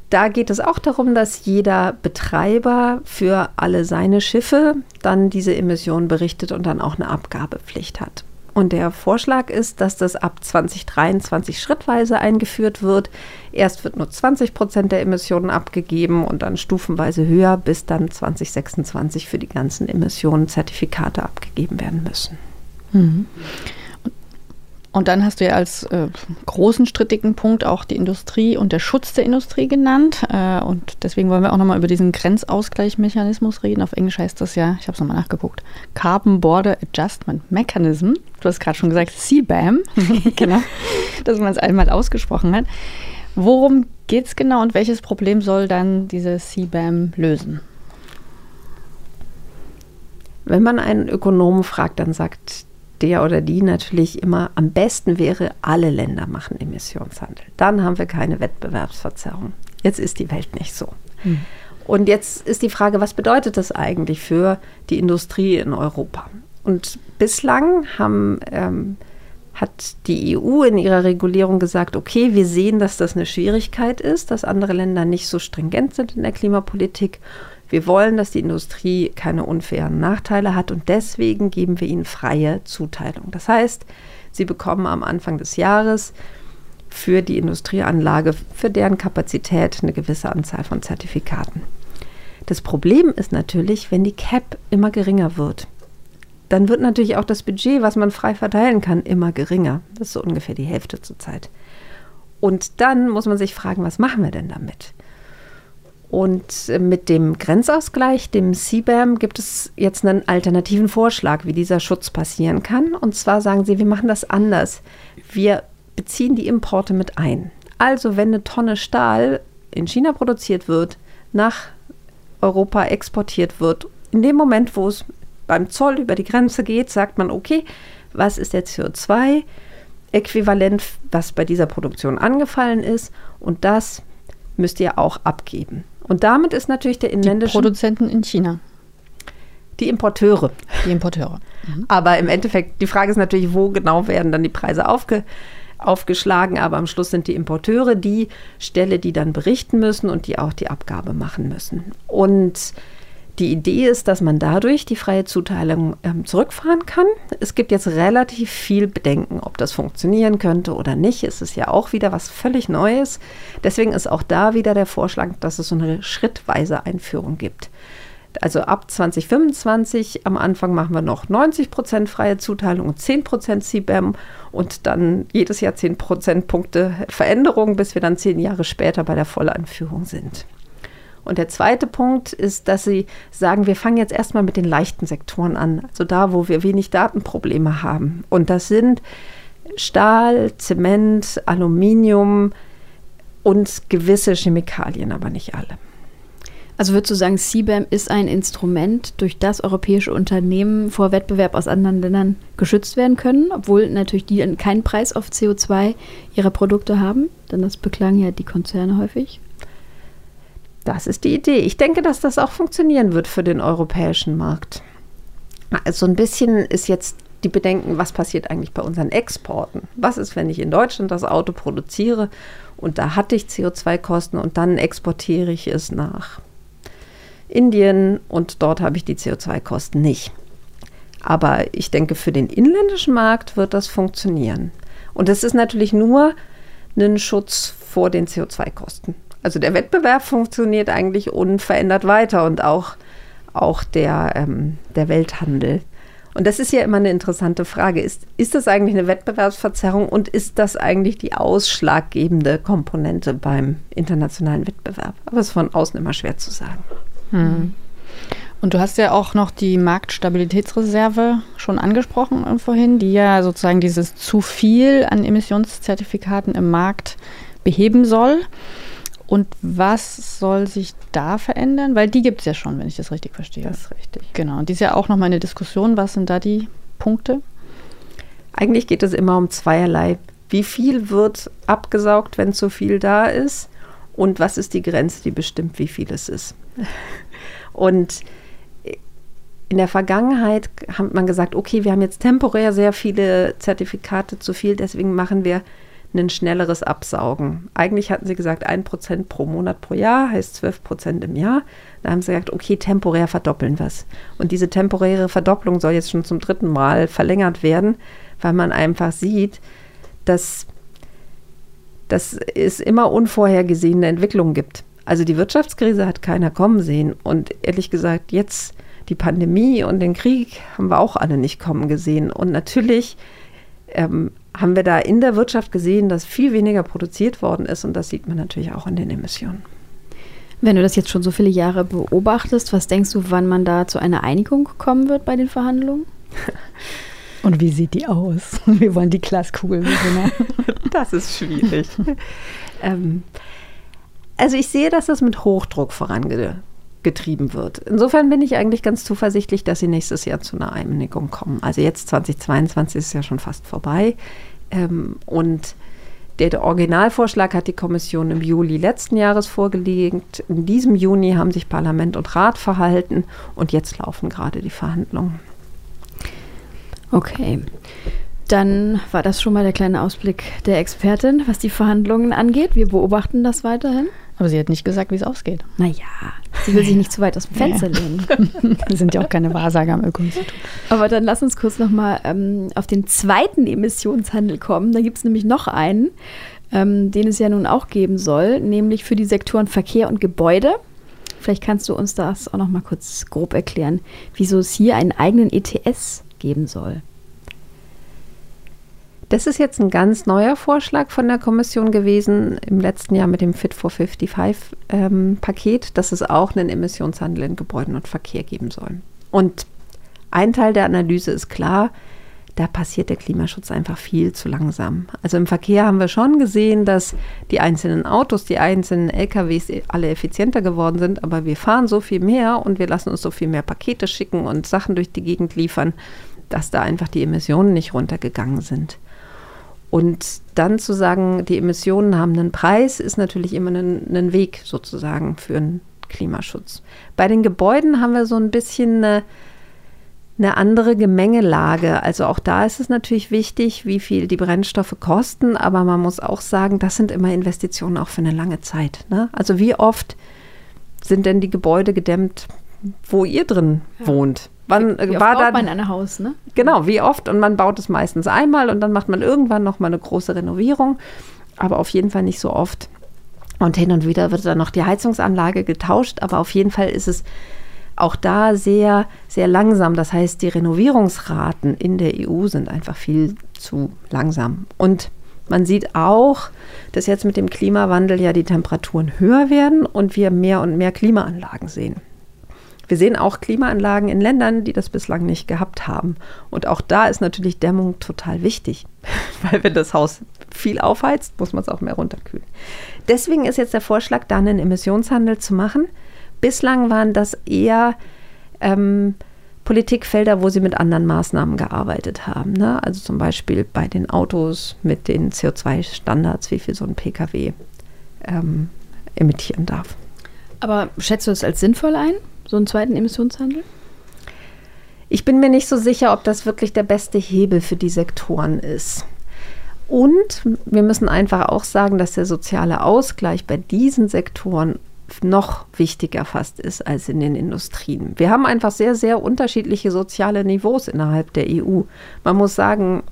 da geht es auch darum, dass jeder Betreiber für alle seine Schiffe dann diese Emissionen berichtet und dann auch eine Abgabepflicht hat. Und der Vorschlag ist, dass das ab 2023 schrittweise eingeführt wird. Erst wird nur 20 Prozent der Emissionen abgegeben und dann stufenweise höher, bis dann 2026 für die ganzen Emissionen Zertifikate abgegeben werden müssen. Mhm. Und dann hast du ja als äh, großen strittigen Punkt auch die Industrie und der Schutz der Industrie genannt. Äh, und deswegen wollen wir auch nochmal über diesen Grenzausgleichmechanismus reden. Auf Englisch heißt das ja, ich habe es nochmal nachgeguckt, Carbon Border Adjustment Mechanism. Du hast gerade schon gesagt, CBAM, genau, dass man es einmal ausgesprochen hat. Worum geht es genau und welches Problem soll dann diese CBAM lösen? Wenn man einen Ökonomen fragt, dann sagt der oder die natürlich immer, am besten wäre, alle Länder machen Emissionshandel. Dann haben wir keine Wettbewerbsverzerrung. Jetzt ist die Welt nicht so. Hm. Und jetzt ist die Frage, was bedeutet das eigentlich für die Industrie in Europa? Und bislang haben, ähm, hat die EU in ihrer Regulierung gesagt, okay, wir sehen, dass das eine Schwierigkeit ist, dass andere Länder nicht so stringent sind in der Klimapolitik wir wollen, dass die Industrie keine unfairen Nachteile hat und deswegen geben wir ihnen freie Zuteilung. Das heißt, sie bekommen am Anfang des Jahres für die Industrieanlage, für deren Kapazität eine gewisse Anzahl von Zertifikaten. Das Problem ist natürlich, wenn die CAP immer geringer wird, dann wird natürlich auch das Budget, was man frei verteilen kann, immer geringer. Das ist so ungefähr die Hälfte zurzeit. Und dann muss man sich fragen, was machen wir denn damit? Und mit dem Grenzausgleich, dem CBAM, gibt es jetzt einen alternativen Vorschlag, wie dieser Schutz passieren kann. Und zwar sagen sie, wir machen das anders. Wir beziehen die Importe mit ein. Also wenn eine Tonne Stahl in China produziert wird, nach Europa exportiert wird, in dem Moment, wo es beim Zoll über die Grenze geht, sagt man, okay, was ist der CO2-Äquivalent, was bei dieser Produktion angefallen ist und das müsst ihr auch abgeben. Und damit ist natürlich der inländische. Die Produzenten in China. Die Importeure. Die Importeure. Mhm. Aber im Endeffekt, die Frage ist natürlich, wo genau werden dann die Preise aufge, aufgeschlagen. Aber am Schluss sind die Importeure die Stelle, die dann berichten müssen und die auch die Abgabe machen müssen. Und die Idee ist, dass man dadurch die freie Zuteilung ähm, zurückfahren kann. Es gibt jetzt relativ viel Bedenken, ob das funktionieren könnte oder nicht. Es ist ja auch wieder was völlig Neues. Deswegen ist auch da wieder der Vorschlag, dass es so eine schrittweise Einführung gibt. Also ab 2025 am Anfang machen wir noch 90 Prozent freie Zuteilung und 10 Prozent CBAM und dann jedes Jahr 10 Prozentpunkte Veränderung, bis wir dann zehn Jahre später bei der Volleinführung sind. Und der zweite Punkt ist, dass sie sagen, wir fangen jetzt erstmal mit den leichten Sektoren an, also da, wo wir wenig Datenprobleme haben. Und das sind Stahl, Zement, Aluminium und gewisse Chemikalien, aber nicht alle. Also würdest du sagen, CBAM ist ein Instrument, durch das europäische Unternehmen vor Wettbewerb aus anderen Ländern geschützt werden können, obwohl natürlich die keinen Preis auf CO2 ihrer Produkte haben, denn das beklagen ja die Konzerne häufig. Das ist die Idee. Ich denke, dass das auch funktionieren wird für den europäischen Markt. Also ein bisschen ist jetzt die Bedenken, was passiert eigentlich bei unseren Exporten? Was ist, wenn ich in Deutschland das Auto produziere und da hatte ich CO2-Kosten und dann exportiere ich es nach Indien und dort habe ich die CO2-Kosten nicht. Aber ich denke, für den inländischen Markt wird das funktionieren. Und es ist natürlich nur ein Schutz vor den CO2-Kosten. Also der Wettbewerb funktioniert eigentlich unverändert weiter und auch, auch der, ähm, der Welthandel. Und das ist ja immer eine interessante Frage. Ist, ist das eigentlich eine Wettbewerbsverzerrung und ist das eigentlich die ausschlaggebende Komponente beim internationalen Wettbewerb? Aber es ist von außen immer schwer zu sagen. Hm. Und du hast ja auch noch die Marktstabilitätsreserve schon angesprochen vorhin, die ja sozusagen dieses zu viel an Emissionszertifikaten im Markt beheben soll. Und was soll sich da verändern? Weil die gibt es ja schon, wenn ich das richtig verstehe. Das ist richtig. Genau. Und die ist ja auch nochmal eine Diskussion. Was sind da die Punkte? Eigentlich geht es immer um zweierlei. Wie viel wird abgesaugt, wenn zu viel da ist? Und was ist die Grenze, die bestimmt, wie viel es ist? Und in der Vergangenheit hat man gesagt, okay, wir haben jetzt temporär sehr viele Zertifikate zu viel, deswegen machen wir ein schnelleres Absaugen. Eigentlich hatten sie gesagt, ein Prozent pro Monat pro Jahr heißt 12 Prozent im Jahr. Da haben sie gesagt, okay, temporär verdoppeln wir es. Und diese temporäre Verdopplung soll jetzt schon zum dritten Mal verlängert werden, weil man einfach sieht, dass, dass es immer unvorhergesehene Entwicklungen gibt. Also die Wirtschaftskrise hat keiner kommen sehen. Und ehrlich gesagt, jetzt die Pandemie und den Krieg haben wir auch alle nicht kommen gesehen. Und natürlich ähm, haben wir da in der Wirtschaft gesehen, dass viel weniger produziert worden ist und das sieht man natürlich auch in den Emissionen. Wenn du das jetzt schon so viele Jahre beobachtest, was denkst du, wann man da zu einer Einigung kommen wird bei den Verhandlungen? Und wie sieht die aus? Wir wollen die Glaskugel wissen. Das ist schwierig. ähm, also ich sehe, dass das mit Hochdruck vorangeht getrieben wird. Insofern bin ich eigentlich ganz zuversichtlich, dass sie nächstes Jahr zu einer Einigung kommen. Also jetzt 2022 ist ja schon fast vorbei. Ähm, und der, der, Originalvorschlag hat die Kommission im Juli letzten Jahres vorgelegt. In diesem Juni haben sich Parlament und Rat verhalten und jetzt laufen gerade die Verhandlungen. Okay. Dann war das schon mal der kleine Ausblick der Expertin, was die Verhandlungen angeht. Wir beobachten das weiterhin. Aber sie hat nicht gesagt, wie es ausgeht. Naja, sie will sich nicht zu weit aus dem Fenster ja. lehnen. Wir sind ja auch keine Wahrsager am Öko-Institut. Aber dann lass uns kurz nochmal ähm, auf den zweiten Emissionshandel kommen. Da gibt es nämlich noch einen, ähm, den es ja nun auch geben soll, nämlich für die Sektoren Verkehr und Gebäude. Vielleicht kannst du uns das auch noch mal kurz grob erklären, wieso es hier einen eigenen ETS geben soll. Das ist jetzt ein ganz neuer Vorschlag von der Kommission gewesen im letzten Jahr mit dem Fit for 55 ähm, dass es auch einen Emissionshandel in Gebäuden und Verkehr geben soll. Und ein Teil der Analyse ist klar, da passiert der Klimaschutz einfach viel zu langsam. Also im Verkehr haben wir schon gesehen, dass die einzelnen Autos, die einzelnen LKWs alle effizienter geworden sind, aber wir fahren so viel mehr und wir lassen uns so viel mehr Pakete schicken und Sachen durch die Gegend liefern, dass da einfach die Emissionen nicht runtergegangen sind. Und dann zu sagen, die Emissionen haben einen Preis, ist natürlich immer ein, ein Weg sozusagen für einen Klimaschutz. Bei den Gebäuden haben wir so ein bisschen eine eine andere Gemengelage. Also auch da ist es natürlich wichtig, wie viel die Brennstoffe kosten, aber man muss auch sagen, das sind immer Investitionen auch für eine lange Zeit. Ne? Also wie oft sind denn die Gebäude gedämmt, wo ihr drin ja. wohnt? Wann wie war da man ein Haus, ne? Genau, wie oft und man baut es meistens einmal und dann macht man irgendwann noch mal eine große Renovierung, aber auf jeden Fall nicht so oft. Und hin und wieder wird dann noch die Heizungsanlage getauscht, aber auf jeden Fall ist es auch da sehr, sehr langsam. Das heißt, die Renovierungsraten in der EU sind einfach viel zu langsam. Und man sieht auch, dass jetzt mit dem Klimawandel ja die Temperaturen höher werden und wir mehr und mehr Klimaanlagen sehen. Wir sehen auch Klimaanlagen in Ländern, die das bislang nicht gehabt haben. Und auch da ist natürlich Dämmung total wichtig, weil wenn das Haus viel aufheizt, muss man es auch mehr runterkühlen. Deswegen ist jetzt der Vorschlag, dann einen Emissionshandel zu machen, Bislang waren das eher ähm, Politikfelder, wo sie mit anderen Maßnahmen gearbeitet haben. Ne? Also zum Beispiel bei den Autos mit den CO2-Standards, wie viel so ein Pkw ähm, emittieren darf. Aber schätzt du es als sinnvoll ein, so einen zweiten Emissionshandel? Ich bin mir nicht so sicher, ob das wirklich der beste Hebel für die Sektoren ist. Und wir müssen einfach auch sagen, dass der soziale Ausgleich bei diesen Sektoren noch wichtiger fast ist als in den Industrien. Wir haben einfach sehr, sehr unterschiedliche soziale Niveaus innerhalb der EU. Man muss sagen,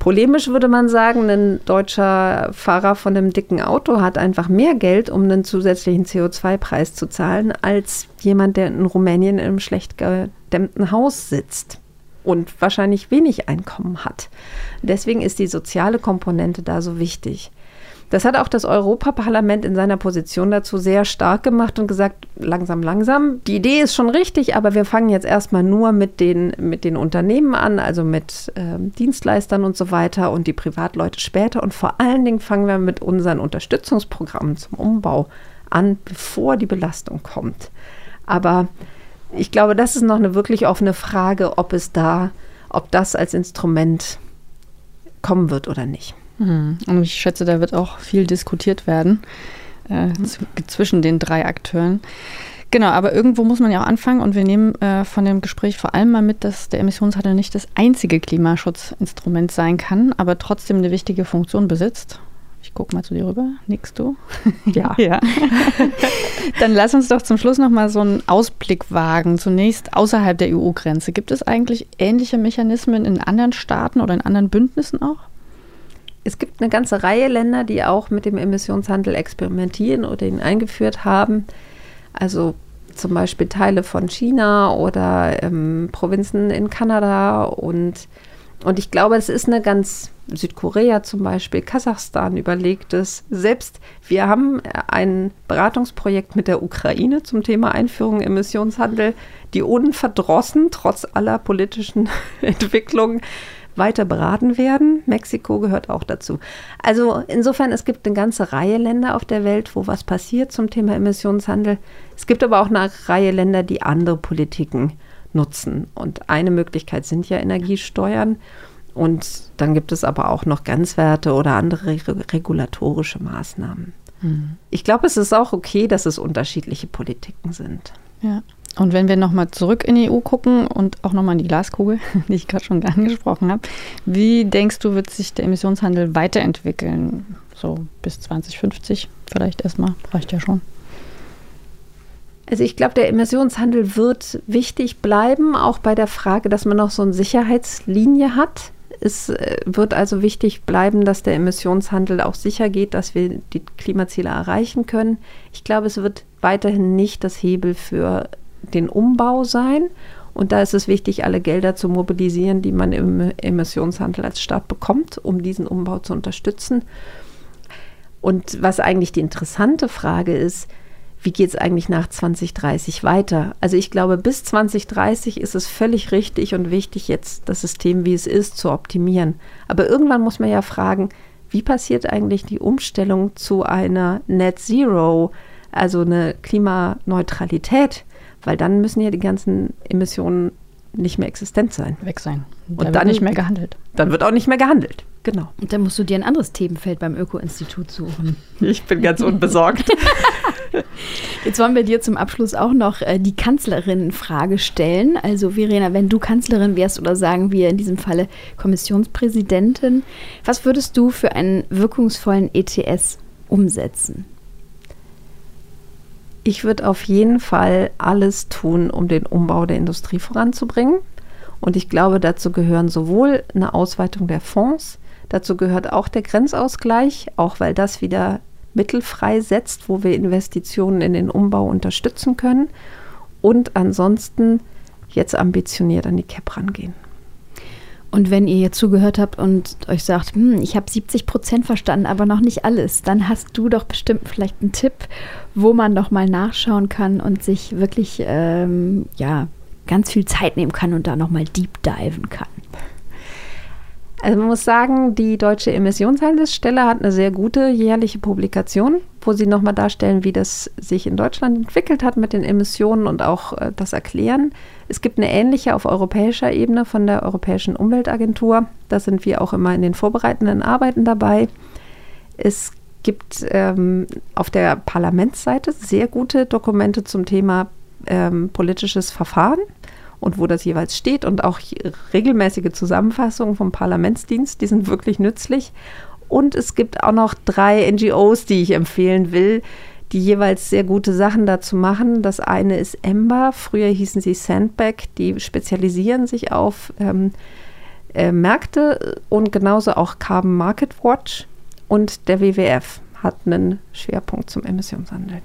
polemisch würde man sagen, ein deutscher Fahrer von einem dicken Auto hat einfach mehr Geld, um einen zusätzlichen CO2-Preis zu zahlen, als jemand, der in Rumänien in einem schlecht gedämmten Haus sitzt und wahrscheinlich wenig Einkommen hat. Deswegen ist die soziale Komponente da so wichtig. Das hat auch das Europaparlament in seiner Position dazu sehr stark gemacht und gesagt, langsam, langsam. Die Idee ist schon richtig, aber wir fangen jetzt erstmal nur mit den, mit den Unternehmen an, also mit äh, Dienstleistern und so weiter und die Privatleute später. Und vor allen Dingen fangen wir mit unseren Unterstützungsprogrammen zum Umbau an, bevor die Belastung kommt. Aber ich glaube, das ist noch eine wirklich offene Frage, ob es da, ob das als Instrument kommen wird oder nicht. Mhm. Und ich schätze, da wird auch viel diskutiert werden äh, zwischen den drei Akteuren. Genau, aber irgendwo muss man ja auch anfangen und wir nehmen äh, von dem Gespräch vor allem mal mit, dass der Emissionshandel nicht das einzige Klimaschutzinstrument sein kann, aber trotzdem eine wichtige Funktion besitzt. Ich gucke mal zu dir rüber. Nickst du? Ja. ja. Dann lass uns doch zum Schluss noch mal so einen Ausblick wagen. Zunächst außerhalb der EU-Grenze. Gibt es eigentlich ähnliche Mechanismen in anderen Staaten oder in anderen Bündnissen auch? Es gibt eine ganze Reihe Länder, die auch mit dem Emissionshandel experimentieren oder ihn eingeführt haben. Also zum Beispiel Teile von China oder ähm, Provinzen in Kanada und und ich glaube, es ist eine ganz Südkorea zum Beispiel, Kasachstan überlegt es. Selbst wir haben ein Beratungsprojekt mit der Ukraine zum Thema Einführung Emissionshandel, die unverdrossen, trotz aller politischen Entwicklungen, weiter beraten werden. Mexiko gehört auch dazu. Also insofern, es gibt eine ganze Reihe Länder auf der Welt, wo was passiert zum Thema Emissionshandel. Es gibt aber auch eine Reihe Länder, die andere Politiken nutzen. Und eine Möglichkeit sind ja Energiesteuern. Und dann gibt es aber auch noch Grenzwerte oder andere regulatorische Maßnahmen. Mhm. Ich glaube, es ist auch okay, dass es unterschiedliche Politiken sind. Ja. Und wenn wir nochmal zurück in die EU gucken und auch nochmal in die Glaskugel, die ich gerade schon angesprochen habe, wie denkst du, wird sich der Emissionshandel weiterentwickeln? So bis 2050 vielleicht erstmal, reicht ja schon. Also ich glaube, der Emissionshandel wird wichtig bleiben, auch bei der Frage, dass man noch so eine Sicherheitslinie hat. Es äh, wird also wichtig bleiben, dass der Emissionshandel auch sicher geht, dass wir die Klimaziele erreichen können. Ich glaube, es wird weiterhin nicht das Hebel für den Umbau sein. Und da ist es wichtig, alle Gelder zu mobilisieren, die man im Emissionshandel als Staat bekommt, um diesen Umbau zu unterstützen. Und was eigentlich die interessante Frage ist, wie geht es eigentlich nach 2030 weiter? Also ich glaube, bis 2030 ist es völlig richtig und wichtig, jetzt das System, wie es ist, zu optimieren. Aber irgendwann muss man ja fragen, wie passiert eigentlich die Umstellung zu einer Net Zero, also eine Klimaneutralität? Weil dann müssen ja die ganzen Emissionen nicht mehr existent sein. Weg sein. Und da dann nicht mehr gehandelt. Dann wird auch nicht mehr gehandelt. Genau. Und dann musst du dir ein anderes Themenfeld beim Öko-Institut suchen. Ich bin ganz unbesorgt. Jetzt wollen wir dir zum Abschluss auch noch äh, die Kanzlerin-Frage stellen. Also Verena, wenn du Kanzlerin wärst oder sagen wir in diesem Falle Kommissionspräsidentin, was würdest du für einen wirkungsvollen ETS umsetzen? Ich würde auf jeden Fall alles tun, um den Umbau der Industrie voranzubringen. Und ich glaube, dazu gehören sowohl eine Ausweitung der Fonds, dazu gehört auch der Grenzausgleich, auch weil das wieder Mittel freisetzt, wo wir Investitionen in den Umbau unterstützen können. Und ansonsten jetzt ambitioniert an die CAP rangehen. Und wenn ihr jetzt zugehört habt und euch sagt, hm, ich habe 70 Prozent verstanden, aber noch nicht alles, dann hast du doch bestimmt vielleicht einen Tipp, wo man noch mal nachschauen kann und sich wirklich ähm, ja ganz viel Zeit nehmen kann und da noch mal deep diven kann. Also man muss sagen, die Deutsche Emissionshandelsstelle hat eine sehr gute jährliche Publikation, wo sie nochmal darstellen, wie das sich in Deutschland entwickelt hat mit den Emissionen und auch äh, das erklären. Es gibt eine ähnliche auf europäischer Ebene von der Europäischen Umweltagentur. Da sind wir auch immer in den vorbereitenden Arbeiten dabei. Es gibt ähm, auf der Parlamentsseite sehr gute Dokumente zum Thema ähm, politisches Verfahren und wo das jeweils steht und auch regelmäßige Zusammenfassungen vom Parlamentsdienst, die sind wirklich nützlich. Und es gibt auch noch drei NGOs, die ich empfehlen will, die jeweils sehr gute Sachen dazu machen. Das eine ist Ember, früher hießen sie Sandbag, die spezialisieren sich auf ähm, äh, Märkte und genauso auch Carbon Market Watch und der WWF hat einen Schwerpunkt zum Emissionshandel.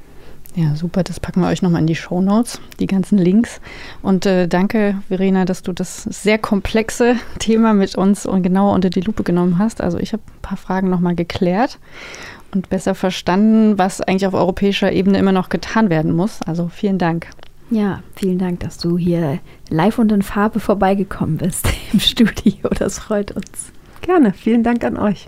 Ja, super. Das packen wir euch nochmal in die Show Notes, die ganzen Links. Und äh, danke, Verena, dass du das sehr komplexe Thema mit uns und genauer unter die Lupe genommen hast. Also ich habe ein paar Fragen nochmal geklärt und besser verstanden, was eigentlich auf europäischer Ebene immer noch getan werden muss. Also vielen Dank. Ja, vielen Dank, dass du hier live und in Farbe vorbeigekommen bist im Studio. Das freut uns. Gerne. Vielen Dank an euch.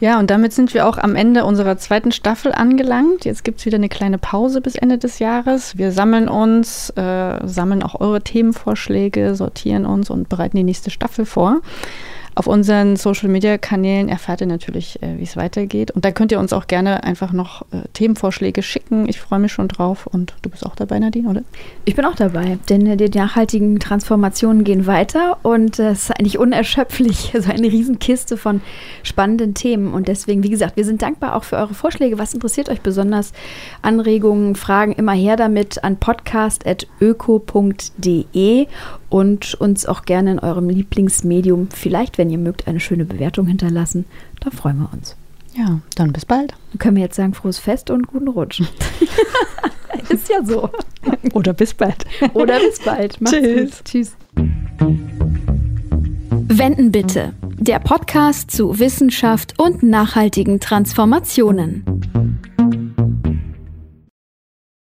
Ja, und damit sind wir auch am Ende unserer zweiten Staffel angelangt. Jetzt gibt es wieder eine kleine Pause bis Ende des Jahres. Wir sammeln uns, äh, sammeln auch eure Themenvorschläge, sortieren uns und bereiten die nächste Staffel vor. Auf unseren Social-Media-Kanälen erfahrt ihr natürlich, äh, wie es weitergeht. Und da könnt ihr uns auch gerne einfach noch äh, Themenvorschläge schicken. Ich freue mich schon drauf. Und du bist auch dabei, Nadine, oder? Ich bin auch dabei, denn äh, die nachhaltigen Transformationen gehen weiter und es ist eigentlich unerschöpflich. Also eine Riesenkiste von spannenden Themen. Und deswegen, wie gesagt, wir sind dankbar auch für eure Vorschläge. Was interessiert euch besonders? Anregungen, Fragen immer her damit an podcast.öko.de und uns auch gerne in eurem Lieblingsmedium, vielleicht, wenn ihr mögt, eine schöne Bewertung hinterlassen. Da freuen wir uns. Ja, dann bis bald. Dann können wir jetzt sagen, frohes Fest und guten Rutsch. Ist ja so. Oder bis bald. Oder bis bald. Macht's Tschüss. Gut. Tschüss. Wenden bitte. Der Podcast zu Wissenschaft und nachhaltigen Transformationen.